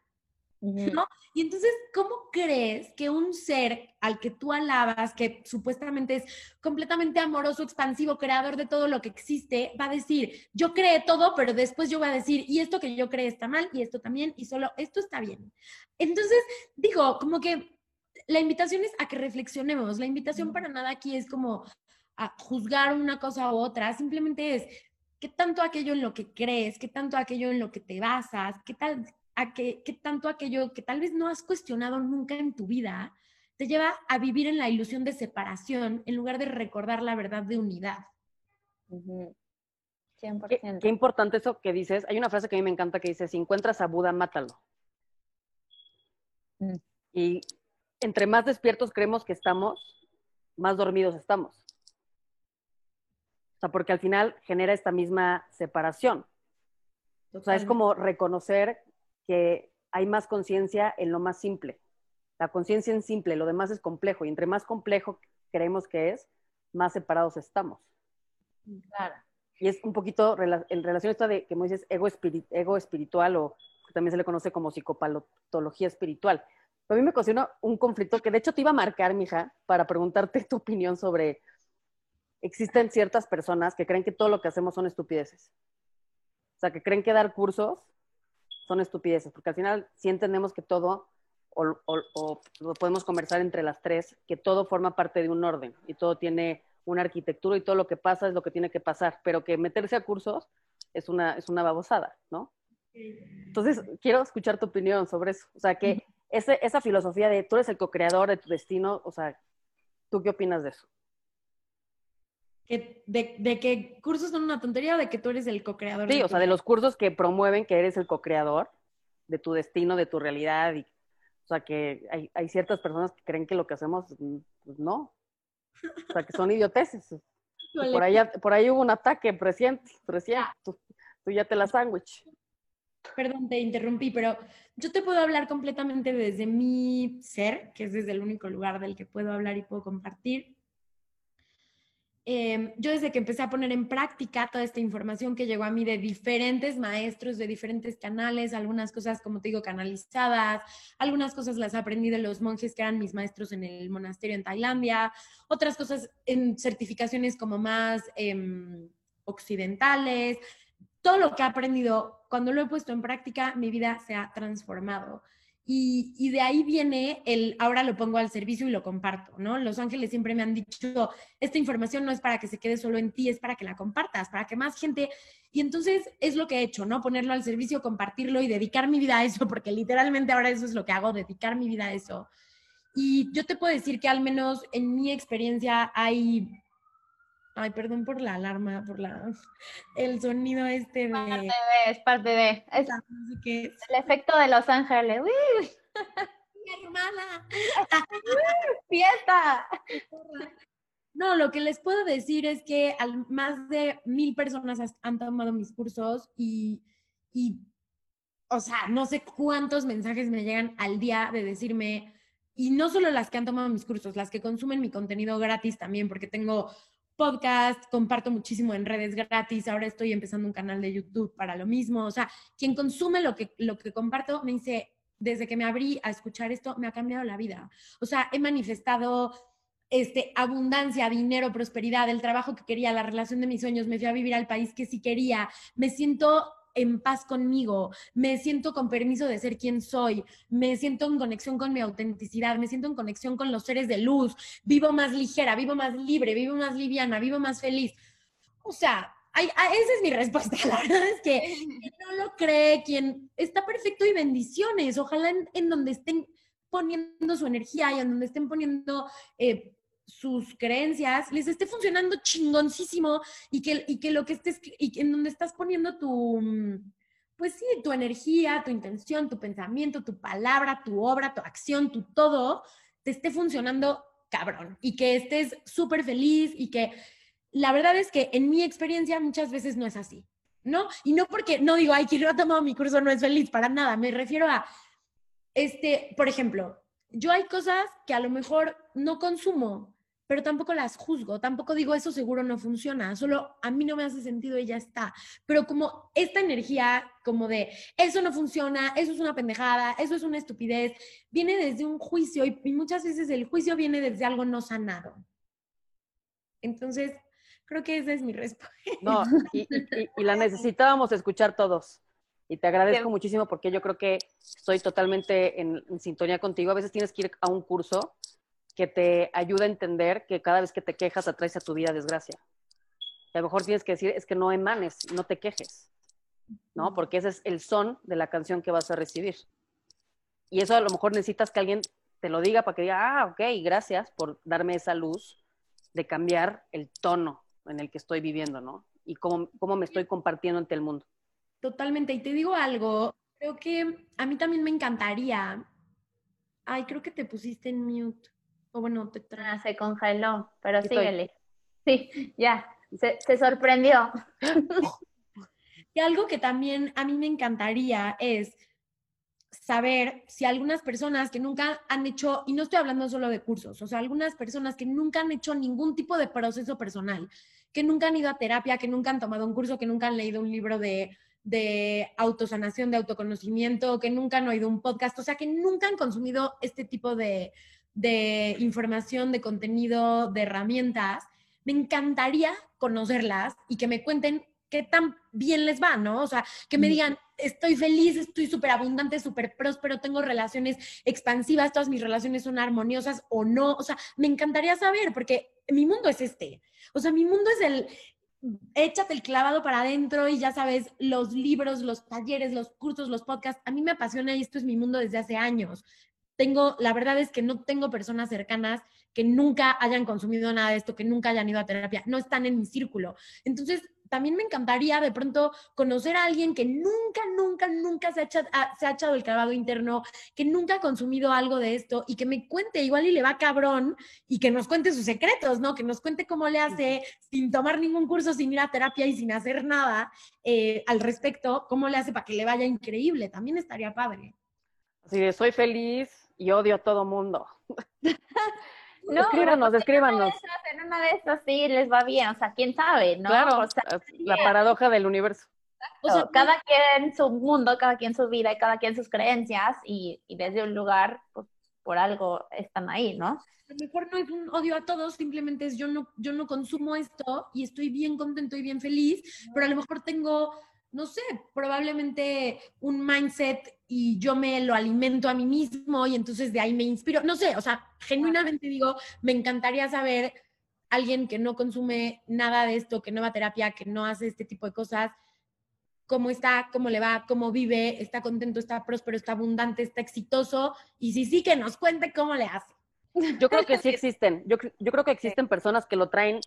¿No? Y entonces, ¿cómo crees que un ser al que tú alabas, que supuestamente es completamente amoroso, expansivo, creador de todo lo que existe, va a decir, yo creé todo, pero después yo voy a decir, y esto que yo creé está mal, y esto también, y solo esto está bien? Entonces, digo, como que la invitación es a que reflexionemos. La invitación para nada aquí es como a juzgar una cosa u otra, simplemente es qué tanto aquello en lo que crees, qué tanto aquello en lo que te basas, qué, tal, a qué, qué tanto aquello que tal vez no has cuestionado nunca en tu vida, te lleva a vivir en la ilusión de separación en lugar de recordar la verdad de unidad. 100%. Qué, qué, importante eso que dices. Hay una frase que a mí me encanta que dice, si encuentras a Buda, mátalo. Mm. Y entre más despiertos creemos que estamos, más dormidos estamos. O sea, porque al final genera esta misma separación. O sea, es como reconocer que hay más conciencia en lo más simple. La conciencia en simple, lo demás es complejo. Y entre más complejo creemos que es, más separados estamos. Claro. Y es un poquito en relación a esto de, que me dices, ego, ego espiritual o también se le conoce como psicopatología espiritual. A mí me ocasionó un conflicto que de hecho te iba a marcar, mija, para preguntarte tu opinión sobre, existen ciertas personas que creen que todo lo que hacemos son estupideces. sea, que creen que dar cursos son estupideces, porque al final sí entendemos que todo, o, o, lo podemos conversar entre las tres, que todo forma parte de un orden y todo tiene una arquitectura y todo lo que pasa es lo que tiene que pasar, pero que meterse a cursos es una, es una babosada, ¿no? Entonces, quiero escuchar tu opinión sobre eso. O sea, que ese, esa filosofía de tú eres el co-creador de tu destino, o sea, ¿tú qué opinas de eso? De, de, que cursos son una tontería o de que tú eres el co-creador. Sí, o sea, de los cursos que promueven que eres el co-creador de tu destino, de tu realidad. Y, o sea, que hay, hay, ciertas personas que creen que lo que hacemos, pues no. O sea, que son idioteces. Por ahí, por ahí hubo un ataque reciente, reciente. Tú, tú ya te la sándwich. Perdón, te interrumpí, pero yo te puedo hablar completamente desde mi ser, que es desde el único lugar del que puedo hablar y puedo compartir. Em, yo desde que empecé a poner en práctica toda esta información que llegó a mí de diferentes maestros, de diferentes canales, algunas cosas, como te digo, canalizadas, algunas cosas las aprendí de los monjes que eran mis maestros en el monasterio en Tailandia, otras cosas en certificaciones como más em, occidentales, todo lo que he aprendido, cuando lo he puesto en práctica, mi vida se ha transformado. Y, de ahí viene el, ahora lo pongo al servicio y lo comparto, ¿no? Los ángeles siempre me han dicho, esta información no es para que se quede solo en ti, es para que la compartas, para que más gente... Y entonces es lo que he hecho, ¿no? Ponerlo al servicio, compartirlo y dedicar mi vida a eso, porque literalmente ahora eso es lo que hago, dedicar mi vida a eso. Y yo te puedo decir que al menos en mi experiencia hay Ay, perdón por la alarma, por la el sonido este de. Parte de, es parte de. Es, El efecto de Los Ángeles. ¡Uy! Mi hermana. ¡Fiesta! No, lo que les puedo decir es que al, más de mil personas han tomado mis cursos y, y, o sea, no sé cuántos mensajes me llegan al día de decirme, y no solo las que han tomado mis cursos, las que consumen mi contenido gratis también, porque tengo podcast, comparto muchísimo en redes gratis, ahora estoy empezando un canal de YouTube para lo mismo, o sea, quien consume lo que, lo que comparto me dice, desde que me abrí a escuchar esto, me ha cambiado la vida. O sea, he manifestado este, abundancia, dinero, prosperidad, el trabajo que quería, la relación de mis sueños, me fui a vivir al país que sí quería, me siento en paz conmigo, me siento con permiso de ser quien soy, me siento en conexión con mi autenticidad, me siento en conexión con los seres de luz, vivo más ligera, vivo más libre, vivo más liviana, vivo más feliz. O sea, esa es mi respuesta. La verdad es que no lo cree, quien está perfecto y bendiciones. Ojalá en, donde estén poniendo su energía y en donde estén poniendo eh, sus creencias les esté funcionando chingoncísimo y que, y que lo que estés, y en donde estás poniendo tu, pues sí, tu energía, tu intención, tu pensamiento, tu palabra, tu obra, tu acción, tu todo, te esté funcionando cabrón y que estés súper feliz y que la verdad es que en mi experiencia muchas veces no es así, ¿no? Y no porque, no digo, ay, quien no ha tomado mi curso no es feliz, para nada, me refiero a, este, por ejemplo, yo hay cosas que a lo mejor no consumo, pero tampoco las juzgo, tampoco digo eso seguro no funciona, solo a mí no me hace sentido y ya está. Pero como esta energía como de eso no funciona, eso es una pendejada, eso es una estupidez, viene desde un juicio y, muchas veces el juicio viene desde algo no sanado. Entonces, creo que esa es mi respuesta. No, y, la necesitábamos escuchar todos. Y te agradezco muchísimo porque yo creo que estoy totalmente en, en, sintonía contigo. A veces tienes que ir a un curso que te ayuda a entender que cada vez que te quejas atraes a tu vida desgracia. a lo mejor tienes que decir es que no emanes, no te quejes, ¿no? Porque ese es el son de la canción que vas a recibir. Y eso a lo mejor necesitas que alguien te lo diga para que diga, ah, ok, gracias por darme esa luz de cambiar el tono en el que estoy viviendo, ¿no? Y cómo, cómo me estoy compartiendo ante el mundo. Totalmente. Y te digo algo, creo que a mí también me encantaría. Ay, creo que te pusiste en mute. O bueno, te ah, se congeló, pero síguele. Sí, ya, se, se sorprendió. y algo que también a mí me encantaría es saber si algunas personas que nunca han hecho, y no estoy hablando solo de cursos, o sea, algunas personas que nunca han hecho ningún tipo de proceso personal, que nunca han ido a terapia, que nunca han tomado un curso, que nunca han leído un libro de, de autosanación, de autoconocimiento, que nunca han oído un podcast, o sea, que nunca han consumido este tipo de, de información, de contenido, de herramientas, me encantaría conocerlas y que me cuenten qué tan bien les va, ¿no? O sea, que me digan, estoy feliz, estoy súper abundante, súper próspero, tengo relaciones expansivas, todas mis relaciones son armoniosas o no. O sea, me encantaría saber, porque mi mundo es este. O sea, mi mundo es el, échate el clavado para adentro y ya sabes, los libros, los talleres, los cursos, los podcasts, a mí me apasiona y esto es mi mundo desde hace años. Tengo, la verdad es que no tengo personas cercanas que nunca hayan consumido nada de esto, que nunca hayan ido a terapia, no están en mi círculo. Entonces, también me encantaría de pronto conocer a alguien que nunca, nunca, nunca se ha, echado, ah, se ha echado el clavado interno, que nunca ha consumido algo de esto y que me cuente igual y le va cabrón y que nos cuente sus secretos, ¿no? Que nos cuente cómo le hace sin tomar ningún curso, sin ir a terapia y sin hacer nada eh, al respecto, cómo le hace para que le vaya increíble. También estaría padre. Así de, soy feliz y odio a todo mundo. No, escríbanos, escríbanos. En una de estas sí les va bien, o sea, quién sabe, ¿no? Claro, la paradoja del universo. O sea, cada quien su mundo, cada quien su vida y cada quien sus creencias y, y desde un lugar, pues por algo están ahí, ¿no? A lo mejor no es un odio a todos, simplemente es yo no, yo no consumo esto y estoy bien contento y bien feliz, pero a lo mejor tengo no sé, probablemente un mindset y yo me lo alimento a mí mismo y entonces de ahí me inspiro. No sé, o sea, genuinamente digo, me encantaría saber alguien que no consume nada de esto, que no va a terapia, que no hace este tipo de cosas, cómo está, cómo le va, cómo vive, está contento, está próspero, está abundante, está exitoso y si sí, que nos cuente cómo le hace. Yo creo que sí existen, yo, yo creo que existen personas que lo traen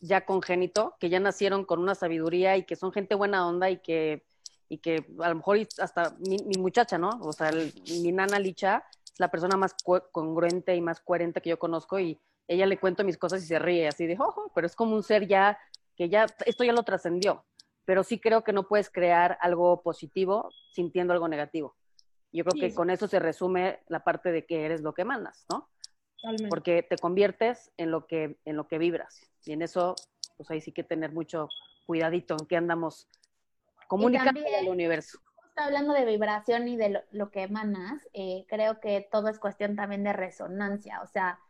ya congénito, que ya nacieron con una sabiduría y que son gente buena onda y que, y que a lo mejor hasta mi, muchacha, ¿no? O sea, mi nana Licha es la persona más congruente y más coherente que yo conozco y ella le cuento mis cosas y se ríe así de, ojo, pero es como un ser ya que ya, esto ya lo trascendió, pero sí creo que no puedes crear algo positivo sintiendo algo negativo. Yo creo que con eso se resume la parte de que eres lo que mandas, ¿no? Porque te conviertes en lo que, en lo que vibras. Y en eso, pues ahí sí que tener mucho cuidadito en qué andamos comunicando al universo. Hablando de vibración y de lo, que emanas, eh, creo que todo es cuestión también de resonancia, o sea,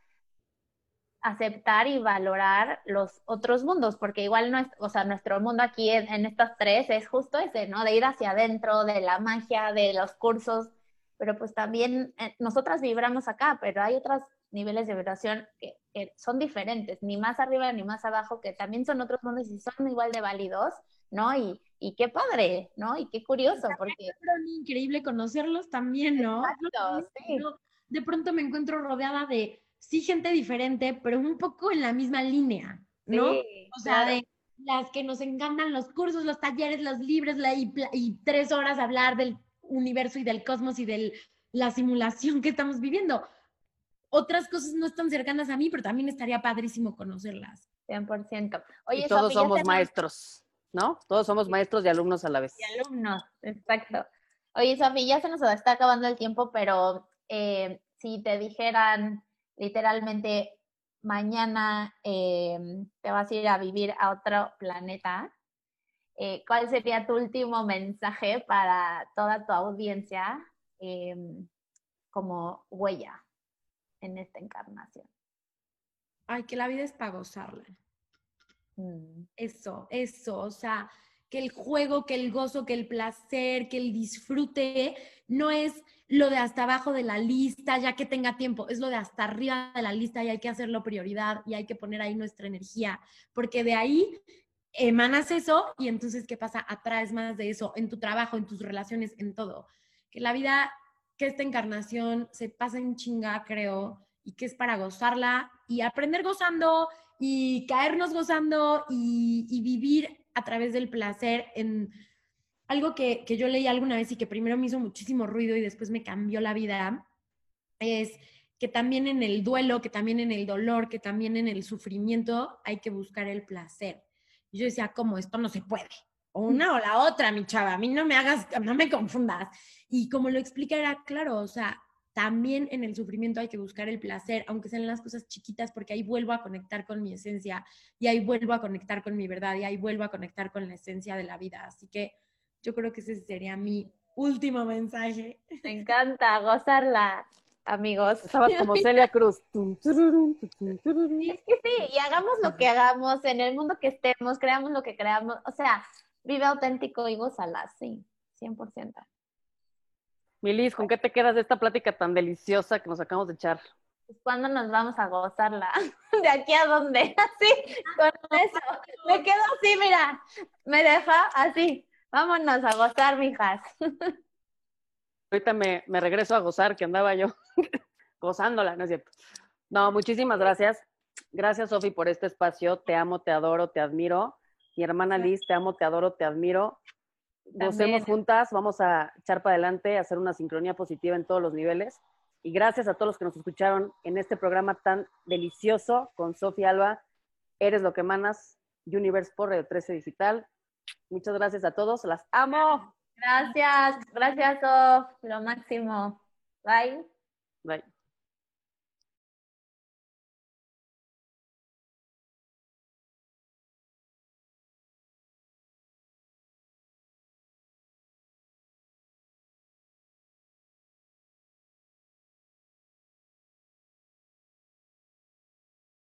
aceptar y valorar los otros mundos, porque igual no es, o sea, nuestro mundo aquí en, en estas tres es justo ese, ¿no? De ir hacia adentro, de la magia, de los cursos, pero pues también eh, nosotras vibramos acá, pero hay otras niveles de vibración que, son diferentes, ni más arriba ni más abajo, que también son otros mundos y son igual de válidos, ¿no? Y, y qué padre, ¿no? Y qué curioso, porque... Es increíble conocerlos también, ¿no? De pronto me encuentro rodeada de, sí, gente diferente, pero un poco en la misma línea, ¿no? o sea, de las que nos encantan los cursos, los talleres, los libros, y, y tres horas hablar del universo y del cosmos y de la simulación que estamos viviendo otras cosas no están cercanas a mí, pero también estaría padrísimo conocerlas. 100%. Oye, y todos somos maestros, ¿no? Todos somos maestros y alumnos a la vez. Y alumnos, exacto. Oye, Sofía, ya se nos está acabando el tiempo, pero eh, si te dijeran literalmente mañana em, te vas a ir a vivir a otro planeta, eh, ¿cuál sería tu último mensaje para toda tu audiencia em, como huella? en esta encarnación. Ay, que la vida es para gozarla. Mm. Eso, eso, o sea, que el juego, que el gozo, que el placer, que el disfrute no es lo de hasta abajo de la lista, ya que tenga tiempo, es lo de hasta arriba de la lista y hay que hacerlo prioridad y hay que poner ahí nuestra energía, porque de ahí emanas eso y entonces, ¿qué pasa? Atraes más de eso en tu trabajo, en tus relaciones, en todo. Que la vida que esta encarnación se pasa en chinga, creo, y que es para gozarla y aprender gozando y caernos gozando y, vivir a través del placer en algo que, que, yo leí alguna vez y que primero me hizo muchísimo ruido y después me cambió la vida, es que también en el duelo, que también en el dolor, que también en el sufrimiento hay que buscar el placer. Yo decía, ¿cómo? Esto no se puede o una o la otra, mi chava, a mí no me hagas, no me confundas. Y como lo explica era claro, o sea, también en el sufrimiento hay que buscar el placer, aunque sean las cosas chiquitas, porque ahí vuelvo a conectar con mi esencia y ahí vuelvo a conectar con mi verdad y ahí vuelvo a conectar con la esencia de la vida. Así que yo creo que ese sería mi último mensaje. Me encanta gozarla, amigos. Estabas como Celia Cruz. Sí, sí, y hagamos lo que hagamos, en el mundo que estemos, creamos lo que creamos, o sea, vive auténtico y gózala, sí, 100%. Milis, ¿con qué te quedas de esta plática tan deliciosa que nos acabamos de echar? Pues cuándo nos vamos a gozarla. ¿De aquí a dónde? Así, con eso. Me quedo así, mira. Me deja así. Vámonos a gozar, mijas. Ahorita me, me regreso a gozar, que andaba yo gozándola, ¿no es cierto? No, muchísimas gracias. Gracias, Sofi, por este espacio. Te amo, te adoro, te admiro. Mi hermana Liz, te amo, te adoro, te admiro. Gocemos juntas, vamos a echar para adelante, hacer una sincronía positiva en todos los niveles. Y gracias a todos los que nos escucharon en este programa tan delicioso con Sofía Alba. Eres lo que manas, Universe por Radio 13 Digital. Muchas gracias a todos, las amo. Gracias, gracias, Sof, lo máximo. Bye. Bye.